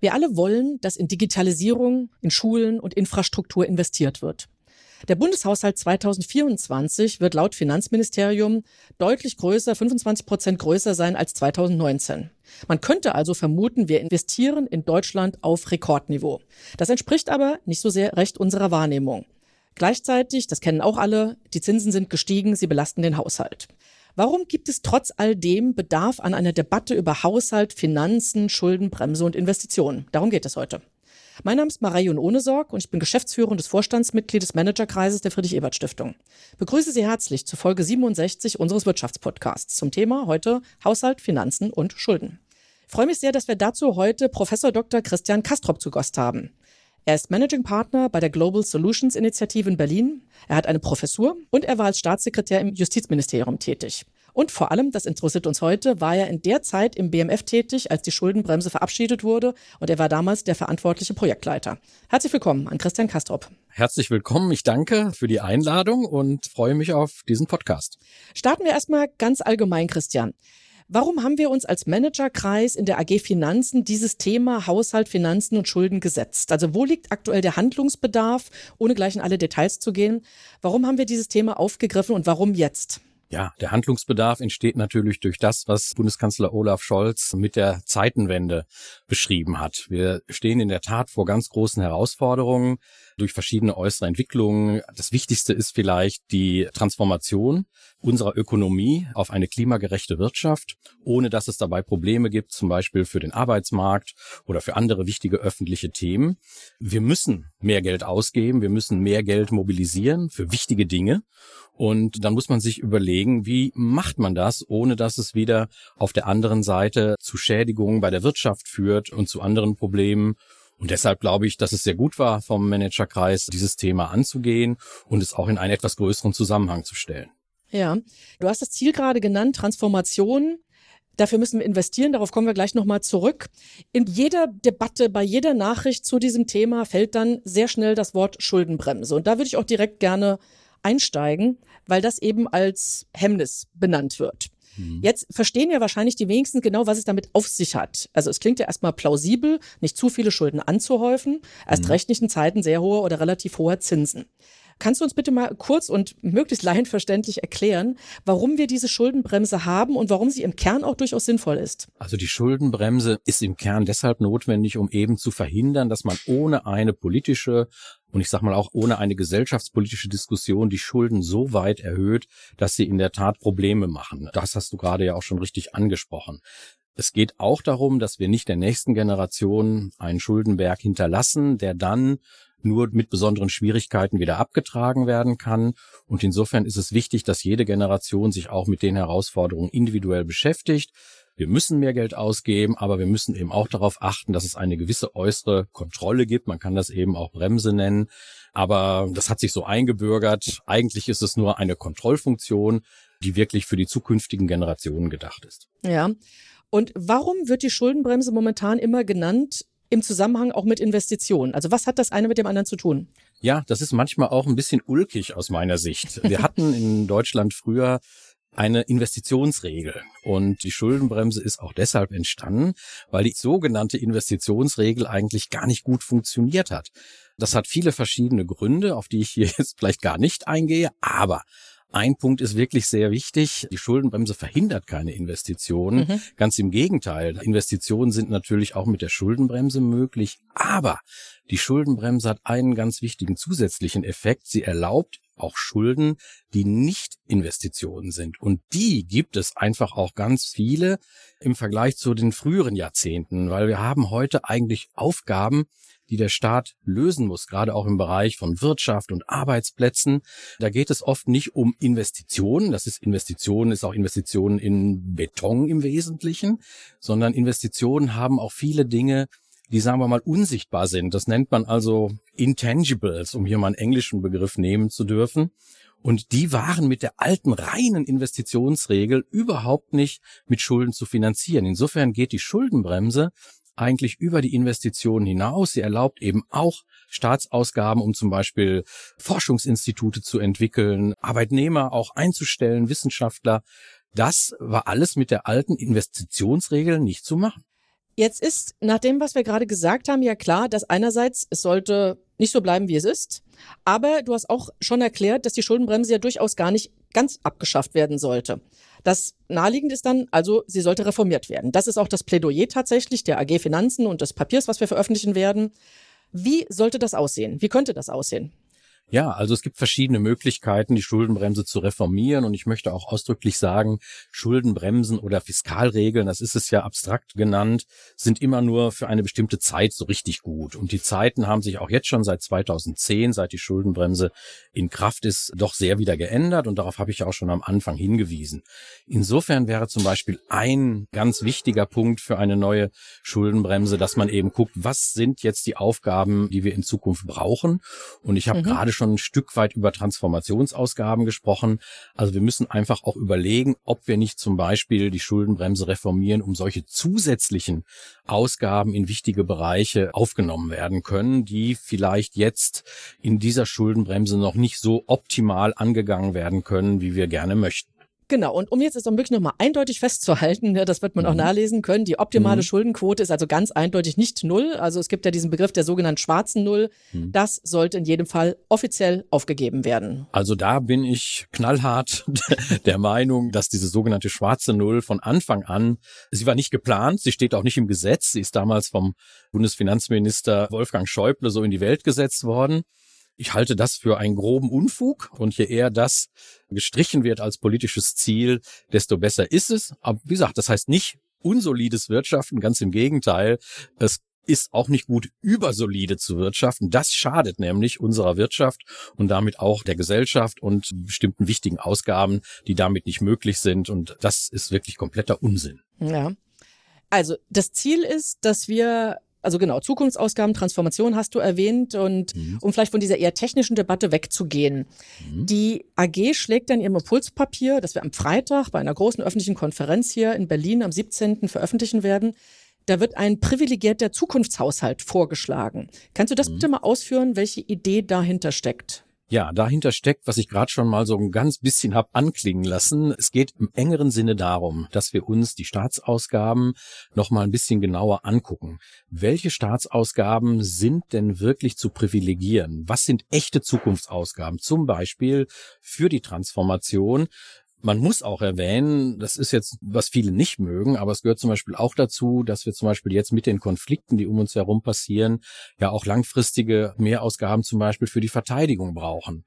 Wir alle wollen, dass in Digitalisierung, in Schulen und Infrastruktur investiert wird. Der Bundeshaushalt 2024 wird laut Finanzministerium deutlich größer, 25 Prozent größer sein als 2019. Man könnte also vermuten, wir investieren in Deutschland auf Rekordniveau. Das entspricht aber nicht so sehr recht unserer Wahrnehmung. Gleichzeitig, das kennen auch alle, die Zinsen sind gestiegen, sie belasten den Haushalt. Warum gibt es trotz all dem Bedarf an einer Debatte über Haushalt, Finanzen, Schuldenbremse und Investitionen? Darum geht es heute. Mein Name ist Marion Ohnesorg und ich bin geschäftsführendes Vorstandsmitglied des Managerkreises der Friedrich-Ebert-Stiftung. Begrüße Sie herzlich zu Folge 67 unseres Wirtschaftspodcasts zum Thema heute Haushalt, Finanzen und Schulden. Ich freue mich sehr, dass wir dazu heute Professor Dr. Christian Kastrop zu Gast haben. Er ist Managing Partner bei der Global Solutions Initiative in Berlin. Er hat eine Professur und er war als Staatssekretär im Justizministerium tätig. Und vor allem, das interessiert uns heute, war er in der Zeit im BMF tätig, als die Schuldenbremse verabschiedet wurde. Und er war damals der verantwortliche Projektleiter. Herzlich willkommen an Christian Kastrop. Herzlich willkommen. Ich danke für die Einladung und freue mich auf diesen Podcast. Starten wir erstmal ganz allgemein, Christian. Warum haben wir uns als Managerkreis in der AG Finanzen dieses Thema Haushalt, Finanzen und Schulden gesetzt? Also wo liegt aktuell der Handlungsbedarf, ohne gleich in alle Details zu gehen? Warum haben wir dieses Thema aufgegriffen und warum jetzt? Ja, der Handlungsbedarf entsteht natürlich durch das, was Bundeskanzler Olaf Scholz mit der Zeitenwende beschrieben hat. Wir stehen in der Tat vor ganz großen Herausforderungen durch verschiedene äußere Entwicklungen. Das Wichtigste ist vielleicht die Transformation unserer Ökonomie auf eine klimagerechte Wirtschaft, ohne dass es dabei Probleme gibt, zum Beispiel für den Arbeitsmarkt oder für andere wichtige öffentliche Themen. Wir müssen mehr Geld ausgeben, wir müssen mehr Geld mobilisieren für wichtige Dinge. Und dann muss man sich überlegen, wie macht man das, ohne dass es wieder auf der anderen Seite zu Schädigungen bei der Wirtschaft führt und zu anderen Problemen. Und deshalb glaube ich, dass es sehr gut war, vom Managerkreis dieses Thema anzugehen und es auch in einen etwas größeren Zusammenhang zu stellen. Ja, du hast das Ziel gerade genannt, Transformation. Dafür müssen wir investieren, darauf kommen wir gleich nochmal zurück. In jeder Debatte, bei jeder Nachricht zu diesem Thema fällt dann sehr schnell das Wort Schuldenbremse. Und da würde ich auch direkt gerne einsteigen, weil das eben als Hemmnis benannt wird. Mhm. Jetzt verstehen ja wahrscheinlich die wenigsten genau, was es damit auf sich hat. Also es klingt ja erstmal plausibel, nicht zu viele Schulden anzuhäufen, erst mhm. recht nicht in Zeiten sehr hoher oder relativ hoher Zinsen. Kannst du uns bitte mal kurz und möglichst laienverständlich erklären, warum wir diese Schuldenbremse haben und warum sie im Kern auch durchaus sinnvoll ist? Also die Schuldenbremse ist im Kern deshalb notwendig, um eben zu verhindern, dass man ohne eine politische und ich sage mal auch ohne eine gesellschaftspolitische Diskussion die Schulden so weit erhöht, dass sie in der Tat Probleme machen. Das hast du gerade ja auch schon richtig angesprochen. Es geht auch darum, dass wir nicht der nächsten Generation einen Schuldenberg hinterlassen, der dann nur mit besonderen Schwierigkeiten wieder abgetragen werden kann. Und insofern ist es wichtig, dass jede Generation sich auch mit den Herausforderungen individuell beschäftigt. Wir müssen mehr Geld ausgeben, aber wir müssen eben auch darauf achten, dass es eine gewisse äußere Kontrolle gibt. Man kann das eben auch Bremse nennen. Aber das hat sich so eingebürgert. Eigentlich ist es nur eine Kontrollfunktion, die wirklich für die zukünftigen Generationen gedacht ist. Ja. Und warum wird die Schuldenbremse momentan immer genannt im Zusammenhang auch mit Investitionen? Also was hat das eine mit dem anderen zu tun? Ja, das ist manchmal auch ein bisschen ulkig aus meiner Sicht. Wir hatten in Deutschland früher eine Investitionsregel. Und die Schuldenbremse ist auch deshalb entstanden, weil die sogenannte Investitionsregel eigentlich gar nicht gut funktioniert hat. Das hat viele verschiedene Gründe, auf die ich hier jetzt vielleicht gar nicht eingehe, aber ein Punkt ist wirklich sehr wichtig. Die Schuldenbremse verhindert keine Investitionen. Mhm. Ganz im Gegenteil. Investitionen sind natürlich auch mit der Schuldenbremse möglich. Aber die Schuldenbremse hat einen ganz wichtigen zusätzlichen Effekt. Sie erlaubt auch Schulden, die nicht Investitionen sind. Und die gibt es einfach auch ganz viele im Vergleich zu den früheren Jahrzehnten, weil wir haben heute eigentlich Aufgaben, die der Staat lösen muss, gerade auch im Bereich von Wirtschaft und Arbeitsplätzen. Da geht es oft nicht um Investitionen, das ist Investitionen, ist auch Investitionen in Beton im Wesentlichen, sondern Investitionen haben auch viele Dinge, die sagen wir mal unsichtbar sind. Das nennt man also Intangibles, um hier mal einen englischen Begriff nehmen zu dürfen. Und die waren mit der alten reinen Investitionsregel überhaupt nicht mit Schulden zu finanzieren. Insofern geht die Schuldenbremse eigentlich über die Investitionen hinaus. Sie erlaubt eben auch Staatsausgaben, um zum Beispiel Forschungsinstitute zu entwickeln, Arbeitnehmer auch einzustellen, Wissenschaftler. Das war alles mit der alten Investitionsregel nicht zu machen. Jetzt ist nach dem, was wir gerade gesagt haben, ja klar, dass einerseits es sollte nicht so bleiben, wie es ist. Aber du hast auch schon erklärt, dass die Schuldenbremse ja durchaus gar nicht ganz abgeschafft werden sollte. Das naheliegend ist dann, also sie sollte reformiert werden. Das ist auch das Plädoyer tatsächlich der AG Finanzen und des Papiers, was wir veröffentlichen werden. Wie sollte das aussehen? Wie könnte das aussehen? Ja, also es gibt verschiedene Möglichkeiten, die Schuldenbremse zu reformieren. Und ich möchte auch ausdrücklich sagen, Schuldenbremsen oder Fiskalregeln, das ist es ja abstrakt genannt, sind immer nur für eine bestimmte Zeit so richtig gut. Und die Zeiten haben sich auch jetzt schon seit 2010, seit die Schuldenbremse in Kraft ist, doch sehr wieder geändert. Und darauf habe ich auch schon am Anfang hingewiesen. Insofern wäre zum Beispiel ein ganz wichtiger Punkt für eine neue Schuldenbremse, dass man eben guckt, was sind jetzt die Aufgaben, die wir in Zukunft brauchen. Und ich habe mhm. gerade schon ein Stück weit über Transformationsausgaben gesprochen. Also wir müssen einfach auch überlegen, ob wir nicht zum Beispiel die Schuldenbremse reformieren, um solche zusätzlichen Ausgaben in wichtige Bereiche aufgenommen werden können, die vielleicht jetzt in dieser Schuldenbremse noch nicht so optimal angegangen werden können, wie wir gerne möchten. Genau, und um jetzt es dann wirklich nochmal eindeutig festzuhalten, ja, das wird man mhm. auch nachlesen können, die optimale mhm. Schuldenquote ist also ganz eindeutig nicht null. Also es gibt ja diesen Begriff der sogenannten schwarzen Null. Mhm. Das sollte in jedem Fall offiziell aufgegeben werden. Also da bin ich knallhart der Meinung, dass diese sogenannte schwarze Null von Anfang an, sie war nicht geplant, sie steht auch nicht im Gesetz, sie ist damals vom Bundesfinanzminister Wolfgang Schäuble so in die Welt gesetzt worden. Ich halte das für einen groben Unfug und je eher das gestrichen wird als politisches Ziel, desto besser ist es. Aber wie gesagt, das heißt nicht unsolides Wirtschaften, ganz im Gegenteil. Es ist auch nicht gut, übersolide zu wirtschaften. Das schadet nämlich unserer Wirtschaft und damit auch der Gesellschaft und bestimmten wichtigen Ausgaben, die damit nicht möglich sind. Und das ist wirklich kompletter Unsinn. Ja. Also das Ziel ist, dass wir also genau, Zukunftsausgaben, Transformation hast du erwähnt und mhm. um vielleicht von dieser eher technischen Debatte wegzugehen. Mhm. Die AG schlägt dann ihrem Impulspapier, das wir am Freitag bei einer großen öffentlichen Konferenz hier in Berlin am 17. veröffentlichen werden, da wird ein privilegierter Zukunftshaushalt vorgeschlagen. Kannst du das mhm. bitte mal ausführen, welche Idee dahinter steckt? Ja, dahinter steckt, was ich gerade schon mal so ein ganz bisschen hab anklingen lassen. Es geht im engeren Sinne darum, dass wir uns die Staatsausgaben noch mal ein bisschen genauer angucken. Welche Staatsausgaben sind denn wirklich zu privilegieren? Was sind echte Zukunftsausgaben? Zum Beispiel für die Transformation man muss auch erwähnen, das ist jetzt, was viele nicht mögen, aber es gehört zum Beispiel auch dazu, dass wir zum Beispiel jetzt mit den Konflikten, die um uns herum passieren, ja auch langfristige Mehrausgaben zum Beispiel für die Verteidigung brauchen.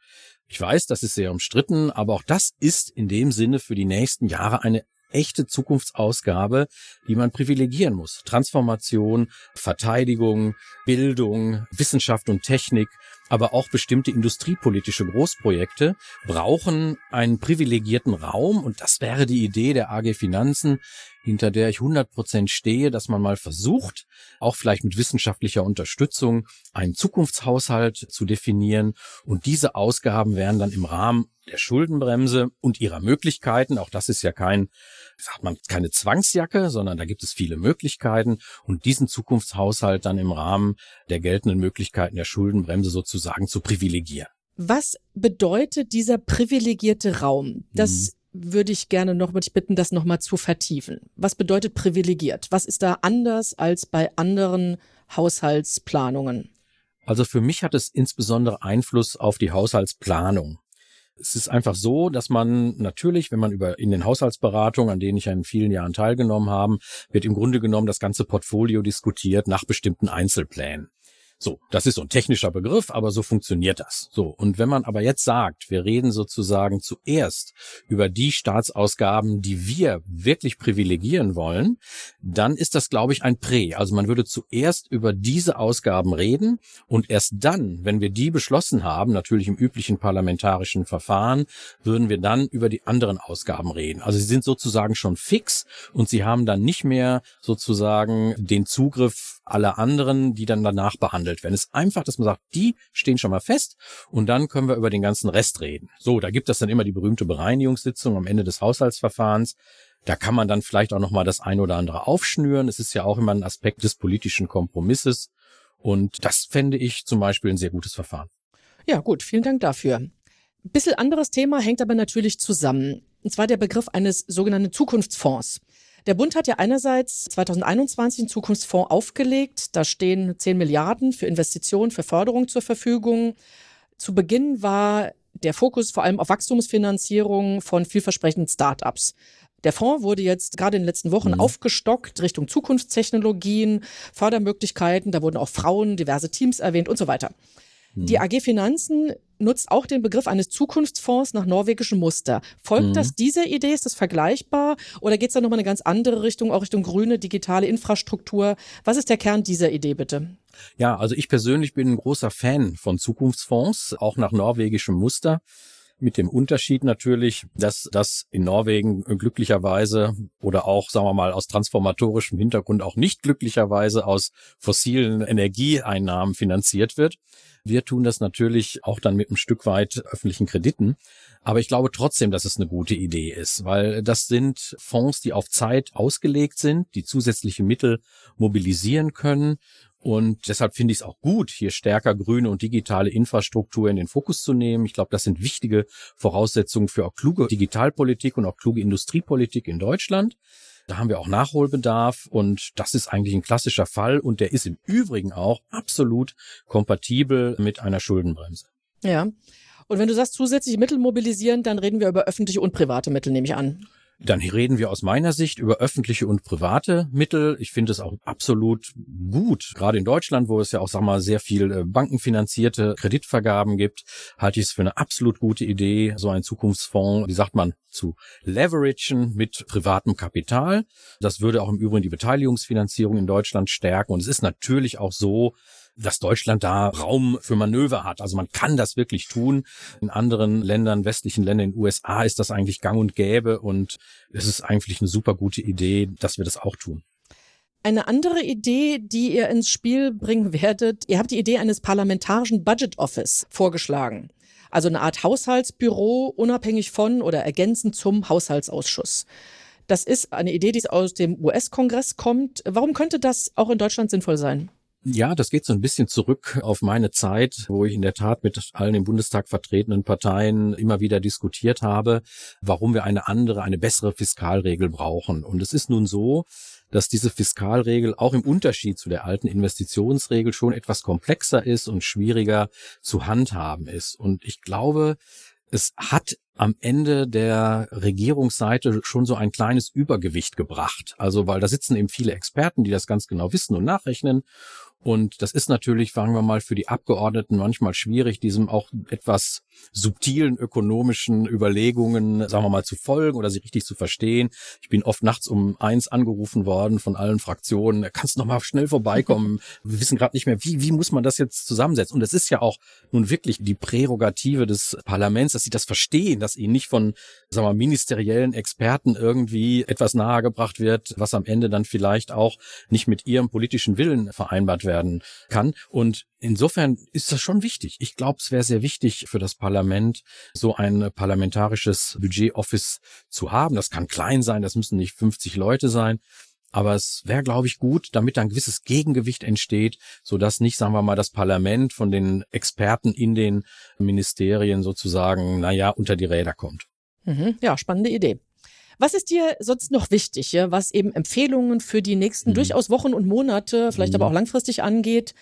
Ich weiß, das ist sehr umstritten, aber auch das ist in dem Sinne für die nächsten Jahre eine echte Zukunftsausgabe, die man privilegieren muss. Transformation, Verteidigung, Bildung, Wissenschaft und Technik, aber auch bestimmte industriepolitische Großprojekte brauchen einen privilegierten Raum. Und das wäre die Idee der AG Finanzen, hinter der ich 100 Prozent stehe, dass man mal versucht, auch vielleicht mit wissenschaftlicher Unterstützung, einen Zukunftshaushalt zu definieren und diese Ausgaben werden dann im Rahmen der Schuldenbremse und ihrer Möglichkeiten, auch das ist ja kein sagt man, keine Zwangsjacke, sondern da gibt es viele Möglichkeiten und diesen Zukunftshaushalt dann im Rahmen der geltenden Möglichkeiten der Schuldenbremse sozusagen zu privilegieren. Was bedeutet dieser privilegierte Raum? Das mhm. Würde ich gerne noch würde ich bitten, das nochmal zu vertiefen. Was bedeutet privilegiert? Was ist da anders als bei anderen Haushaltsplanungen? Also für mich hat es insbesondere Einfluss auf die Haushaltsplanung. Es ist einfach so, dass man natürlich, wenn man über in den Haushaltsberatungen, an denen ich in vielen Jahren teilgenommen habe, wird im Grunde genommen das ganze Portfolio diskutiert nach bestimmten Einzelplänen. So, das ist so ein technischer Begriff, aber so funktioniert das. So, und wenn man aber jetzt sagt, wir reden sozusagen zuerst über die Staatsausgaben, die wir wirklich privilegieren wollen, dann ist das, glaube ich, ein Prä. Also man würde zuerst über diese Ausgaben reden und erst dann, wenn wir die beschlossen haben, natürlich im üblichen parlamentarischen Verfahren, würden wir dann über die anderen Ausgaben reden. Also sie sind sozusagen schon fix und sie haben dann nicht mehr sozusagen den Zugriff aller anderen, die dann danach behandelt werden. Es ist einfach, dass man sagt, die stehen schon mal fest und dann können wir über den ganzen Rest reden. So, da gibt es dann immer die berühmte Bereinigungssitzung am Ende des Haushaltsverfahrens. Da kann man dann vielleicht auch noch mal das eine oder andere aufschnüren. Es ist ja auch immer ein Aspekt des politischen Kompromisses. Und das fände ich zum Beispiel ein sehr gutes Verfahren. Ja, gut, vielen Dank dafür. Ein bisschen anderes Thema hängt aber natürlich zusammen. Und zwar der Begriff eines sogenannten Zukunftsfonds. Der Bund hat ja einerseits 2021 einen Zukunftsfonds aufgelegt. Da stehen 10 Milliarden für Investitionen, für Förderung zur Verfügung. Zu Beginn war der Fokus vor allem auf Wachstumsfinanzierung von vielversprechenden Start-ups. Der Fonds wurde jetzt gerade in den letzten Wochen mhm. aufgestockt Richtung Zukunftstechnologien, Fördermöglichkeiten. Da wurden auch Frauen, diverse Teams erwähnt und so weiter. Mhm. Die AG Finanzen nutzt auch den Begriff eines Zukunftsfonds nach norwegischem Muster. Folgt mhm. das dieser Idee? Ist das vergleichbar? Oder geht es da nochmal eine ganz andere Richtung, auch Richtung grüne, digitale Infrastruktur? Was ist der Kern dieser Idee bitte? Ja, also ich persönlich bin ein großer Fan von Zukunftsfonds, auch nach norwegischem Muster mit dem Unterschied natürlich, dass das in Norwegen glücklicherweise oder auch, sagen wir mal, aus transformatorischem Hintergrund auch nicht glücklicherweise aus fossilen Energieeinnahmen finanziert wird. Wir tun das natürlich auch dann mit einem Stück weit öffentlichen Krediten. Aber ich glaube trotzdem, dass es eine gute Idee ist, weil das sind Fonds, die auf Zeit ausgelegt sind, die zusätzliche Mittel mobilisieren können und deshalb finde ich es auch gut, hier stärker grüne und digitale Infrastruktur in den Fokus zu nehmen. Ich glaube, das sind wichtige Voraussetzungen für auch kluge Digitalpolitik und auch kluge Industriepolitik in Deutschland. Da haben wir auch Nachholbedarf und das ist eigentlich ein klassischer Fall und der ist im Übrigen auch absolut kompatibel mit einer Schuldenbremse. Ja. Und wenn du sagst zusätzliche Mittel mobilisieren, dann reden wir über öffentliche und private Mittel, nehme ich an. Dann reden wir aus meiner Sicht über öffentliche und private Mittel. Ich finde es auch absolut gut. Gerade in Deutschland, wo es ja auch, sag mal, sehr viel äh, bankenfinanzierte Kreditvergaben gibt, halte ich es für eine absolut gute Idee, so einen Zukunftsfonds, wie sagt man, zu leveragen mit privatem Kapital. Das würde auch im Übrigen die Beteiligungsfinanzierung in Deutschland stärken. Und es ist natürlich auch so, dass Deutschland da Raum für Manöver hat. Also man kann das wirklich tun. In anderen Ländern, westlichen Ländern, in den USA ist das eigentlich gang und gäbe und es ist eigentlich eine super gute Idee, dass wir das auch tun. Eine andere Idee, die ihr ins Spiel bringen werdet, ihr habt die Idee eines parlamentarischen Budget Office vorgeschlagen. Also eine Art Haushaltsbüro, unabhängig von oder ergänzend zum Haushaltsausschuss. Das ist eine Idee, die aus dem US-Kongress kommt. Warum könnte das auch in Deutschland sinnvoll sein? Ja, das geht so ein bisschen zurück auf meine Zeit, wo ich in der Tat mit allen im Bundestag vertretenen Parteien immer wieder diskutiert habe, warum wir eine andere, eine bessere Fiskalregel brauchen. Und es ist nun so, dass diese Fiskalregel auch im Unterschied zu der alten Investitionsregel schon etwas komplexer ist und schwieriger zu handhaben ist. Und ich glaube, es hat am Ende der Regierungsseite schon so ein kleines Übergewicht gebracht. Also, weil da sitzen eben viele Experten, die das ganz genau wissen und nachrechnen. Und das ist natürlich, sagen wir mal, für die Abgeordneten manchmal schwierig, diesem auch etwas subtilen ökonomischen Überlegungen, sagen wir mal, zu folgen oder sie richtig zu verstehen. Ich bin oft nachts um eins angerufen worden von allen Fraktionen. Kannst du noch mal schnell vorbeikommen? Wir wissen gerade nicht mehr, wie, wie muss man das jetzt zusammensetzen? Und es ist ja auch nun wirklich die Prärogative des Parlaments, dass sie das verstehen, dass ihnen nicht von, sagen wir, ministeriellen Experten irgendwie etwas nahegebracht wird, was am Ende dann vielleicht auch nicht mit ihrem politischen Willen vereinbart werden kann. Und insofern ist das schon wichtig. Ich glaube, es wäre sehr wichtig für das Parlament, so ein parlamentarisches Budget-Office zu haben. Das kann klein sein, das müssen nicht 50 Leute sein. Aber es wäre, glaube ich, gut, damit ein gewisses Gegengewicht entsteht, so dass nicht, sagen wir mal, das Parlament von den Experten in den Ministerien sozusagen, naja, unter die Räder kommt. Mhm, ja, spannende Idee. Was ist dir sonst noch wichtig, was eben Empfehlungen für die nächsten mhm. durchaus Wochen und Monate, vielleicht mhm. aber auch langfristig angeht?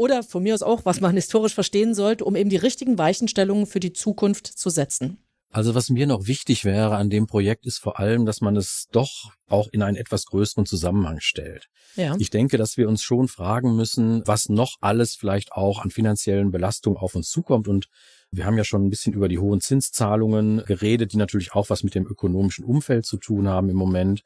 Oder von mir aus auch, was man historisch verstehen sollte, um eben die richtigen Weichenstellungen für die Zukunft zu setzen? Also was mir noch wichtig wäre an dem Projekt ist vor allem, dass man es doch auch in einen etwas größeren Zusammenhang stellt. Ja. Ich denke, dass wir uns schon fragen müssen, was noch alles vielleicht auch an finanziellen Belastungen auf uns zukommt und wir haben ja schon ein bisschen über die hohen Zinszahlungen geredet, die natürlich auch was mit dem ökonomischen Umfeld zu tun haben im Moment.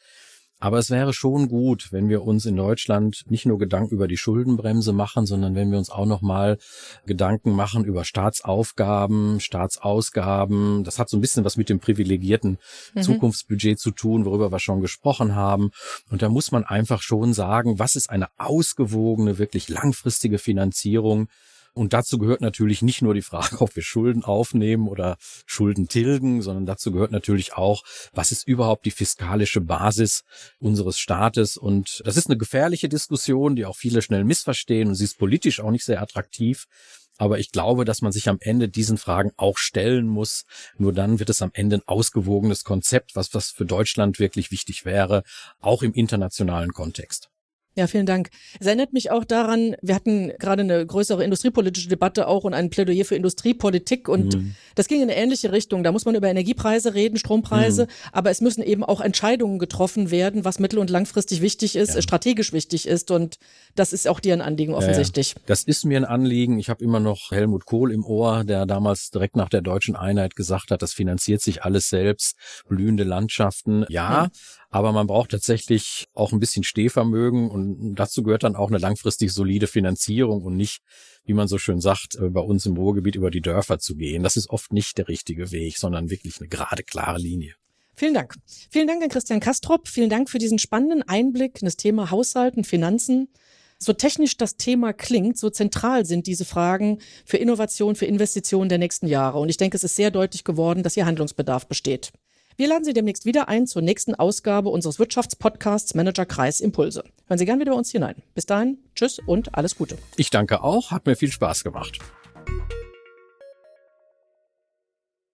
Aber es wäre schon gut, wenn wir uns in Deutschland nicht nur Gedanken über die Schuldenbremse machen, sondern wenn wir uns auch nochmal Gedanken machen über Staatsaufgaben, Staatsausgaben. Das hat so ein bisschen was mit dem privilegierten mhm. Zukunftsbudget zu tun, worüber wir schon gesprochen haben. Und da muss man einfach schon sagen, was ist eine ausgewogene, wirklich langfristige Finanzierung und dazu gehört natürlich nicht nur die Frage, ob wir Schulden aufnehmen oder Schulden tilgen, sondern dazu gehört natürlich auch, was ist überhaupt die fiskalische Basis unseres Staates? Und das ist eine gefährliche Diskussion, die auch viele schnell missverstehen und sie ist politisch auch nicht sehr attraktiv. Aber ich glaube, dass man sich am Ende diesen Fragen auch stellen muss. Nur dann wird es am Ende ein ausgewogenes Konzept, was, was für Deutschland wirklich wichtig wäre, auch im internationalen Kontext. Ja, vielen Dank. Es erinnert mich auch daran, wir hatten gerade eine größere industriepolitische Debatte auch und ein Plädoyer für Industriepolitik und mhm. das ging in eine ähnliche Richtung. Da muss man über Energiepreise reden, Strompreise, mhm. aber es müssen eben auch Entscheidungen getroffen werden, was mittel- und langfristig wichtig ist, ja. strategisch wichtig ist und das ist auch dir ein Anliegen offensichtlich. Ja, ja. Das ist mir ein Anliegen. Ich habe immer noch Helmut Kohl im Ohr, der damals direkt nach der deutschen Einheit gesagt hat, das finanziert sich alles selbst, blühende Landschaften. Ja, aber man braucht tatsächlich auch ein bisschen Stehvermögen und dazu gehört dann auch eine langfristig solide Finanzierung und nicht, wie man so schön sagt, äh, bei uns im Ruhrgebiet über die Dörfer zu gehen. Das ist oft nicht der richtige Weg, sondern wirklich eine gerade, klare Linie. Vielen Dank. Vielen Dank an Christian Kastrop. Vielen Dank für diesen spannenden Einblick in das Thema Haushalten, Finanzen. So technisch das Thema klingt, so zentral sind diese Fragen für Innovation, für Investitionen der nächsten Jahre. Und ich denke, es ist sehr deutlich geworden, dass hier Handlungsbedarf besteht. Wir laden Sie demnächst wieder ein zur nächsten Ausgabe unseres Wirtschaftspodcasts Manager Kreis Impulse. Hören Sie gern wieder bei uns hinein. Bis dahin, tschüss und alles Gute. Ich danke auch, hat mir viel Spaß gemacht.